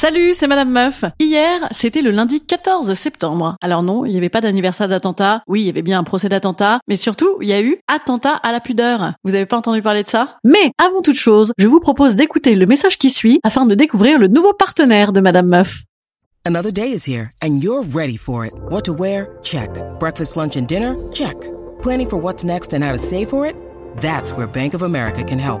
Salut, c'est Madame Meuf. Hier, c'était le lundi 14 septembre. Alors non, il n'y avait pas d'anniversaire d'attentat. Oui, il y avait bien un procès d'attentat. Mais surtout, il y a eu attentat à la pudeur. Vous avez pas entendu parler de ça? Mais, avant toute chose, je vous propose d'écouter le message qui suit afin de découvrir le nouveau partenaire de Madame Meuf. Another day is here and you're ready for it. What to wear? Check. Breakfast, lunch and dinner? Check. Planning for what's next and how to save for it? That's where Bank of America can help.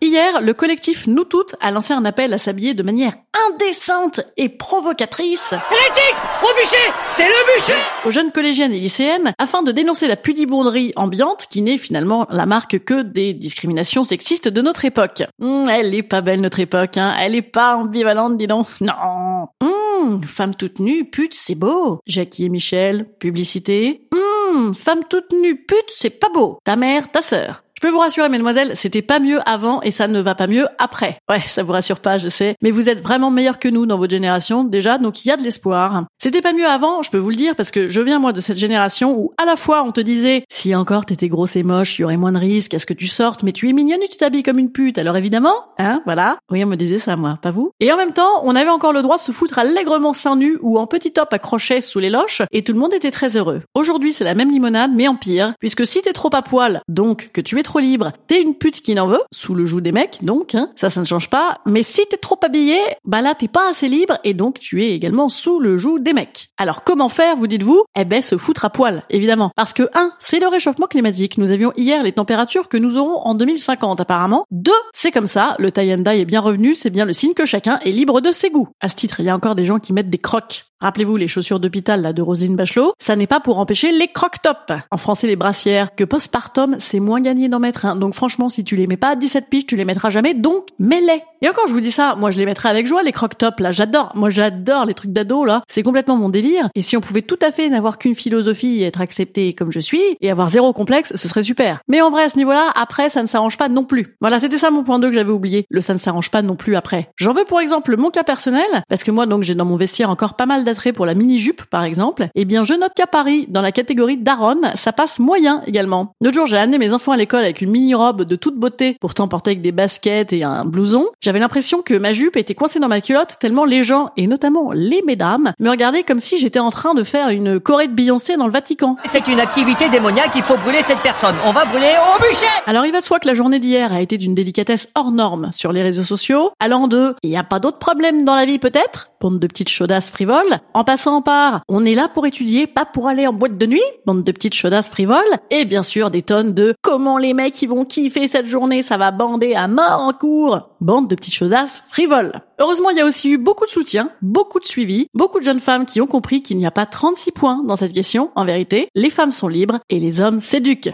Hier, le collectif Nous Toutes a lancé un appel à s'habiller de manière indécente et provocatrice Hérétique Au bûcher C'est le bûcher aux jeunes collégiennes et lycéennes afin de dénoncer la pudibourderie ambiante qui n'est finalement la marque que des discriminations sexistes de notre époque. Hum, elle est pas belle notre époque, hein. Elle est pas ambivalente, dis donc. Non. Hum, femme toute nue, pute, c'est beau. Jackie et Michel, publicité. Hum, femme toute nue, pute, c'est pas beau. Ta mère, ta sœur. Je peux vous rassurer, mesdemoiselles, c'était pas mieux avant et ça ne va pas mieux après. Ouais, ça vous rassure pas, je sais. Mais vous êtes vraiment meilleurs que nous dans votre génération, déjà, donc il y a de l'espoir. C'était pas mieux avant, je peux vous le dire, parce que je viens, moi, de cette génération où, à la fois, on te disait, si encore t'étais grosse et moche, il y aurait moins de risques à ce que tu sortes, mais tu es mignonne et tu t'habilles comme une pute, alors évidemment, hein, voilà. Oui, on me disait ça, moi, pas vous. Et en même temps, on avait encore le droit de se foutre allègrement seins nus ou en petit top accroché sous les loches, et tout le monde était très heureux. Aujourd'hui, c'est la même limonade, mais en pire, puisque si t'es trop à poil, donc que tu es trop libre, t'es une pute qui n'en veut, sous le joug des mecs, donc, hein, ça, ça ne change pas. Mais si t'es trop habillé, bah là, t'es pas assez libre et donc tu es également sous le joug des mecs. Alors comment faire, vous dites-vous? Eh ben, se foutre à poil, évidemment. Parce que, un, c'est le réchauffement climatique. Nous avions hier les températures que nous aurons en 2050, apparemment. Deux, c'est comme ça, le tie and dye est bien revenu, c'est bien le signe que chacun est libre de ses goûts. À ce titre, il y a encore des gens qui mettent des crocs. Rappelez-vous les chaussures d'hôpital là de Roselyne Bachelot, ça n'est pas pour empêcher les croc-tops. En français les brassières, que postpartum, c'est moins gagné Donc franchement, si tu les mets pas à 17 piges, tu les mettras jamais, donc mets-les. Et encore, je vous dis ça, moi je les mettrai avec joie les croc-tops là, j'adore. Moi j'adore les trucs d'ado là, c'est complètement mon délire. Et si on pouvait tout à fait n'avoir qu'une philosophie et être accepté comme je suis et avoir zéro complexe, ce serait super. Mais en vrai à ce niveau-là, après ça ne s'arrange pas non plus. Voilà, c'était ça mon point 2 que j'avais oublié. Le ça ne s'arrange pas non plus après. J'en veux pour exemple mon cas personnel parce que moi donc j'ai dans mon vestiaire encore pas mal d'attrait pour la mini-jupe par exemple. Eh bien, je note qu'à Paris, dans la catégorie daronne, ça passe moyen également. L'autre jour, j'ai amené mes enfants à l'école avec une mini-robe de toute beauté, pourtant portée avec des baskets et un blouson. J'avais l'impression que ma jupe était coincée dans ma culotte tellement les gens, et notamment les mesdames, me regardaient comme si j'étais en train de faire une choré de Beyoncé dans le Vatican. C'est une activité démoniaque, il faut brûler cette personne. On va brûler au bûcher Alors il va de soi que la journée d'hier a été d'une délicatesse hors norme sur les réseaux sociaux, allant de « il y a pas d'autre problème dans la vie peut-être ?» bande de petites chaudasses frivoles, en passant par « on est là pour étudier, pas pour aller en boîte de nuit ?» bande de petites chaudasses frivoles, et bien sûr des tonnes de « comment les mecs ils vont kiffer cette journée, ça va bander à mort en cours ?» Bande de petites chaudasses frivoles. Heureusement, il y a aussi eu beaucoup de soutien, beaucoup de suivi, beaucoup de jeunes femmes qui ont compris qu'il n'y a pas 36 points dans cette question. En vérité, les femmes sont libres et les hommes s'éduquent.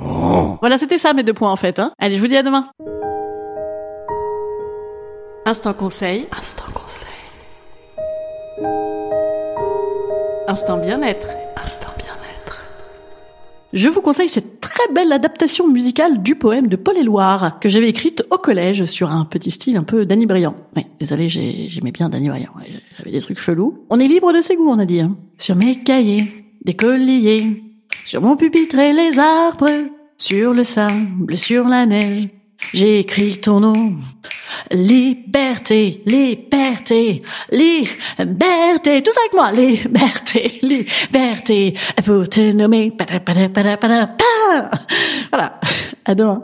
Voilà, c'était ça mes deux points en fait. Hein. Allez, je vous dis à demain. Instant conseil. Instant conseil. Instant bien-être. Instant bien-être. Je vous conseille cette très belle adaptation musicale du poème de Paul Éluard que j'avais écrite au collège sur un petit style un peu Danny Briand. Oui, désolé, j'aimais bien Danny Briand. J'avais des trucs chelous. On est libre de ses goûts, on a dit. Hein. Sur mes cahiers, des colliers, sur mon pupitre et les arbres, sur le sable, sur la neige, j'ai écrit ton nom. Liberté, liberté, liberté, tout ça avec moi, liberté, liberté, pour te nommer, voilà. À demain.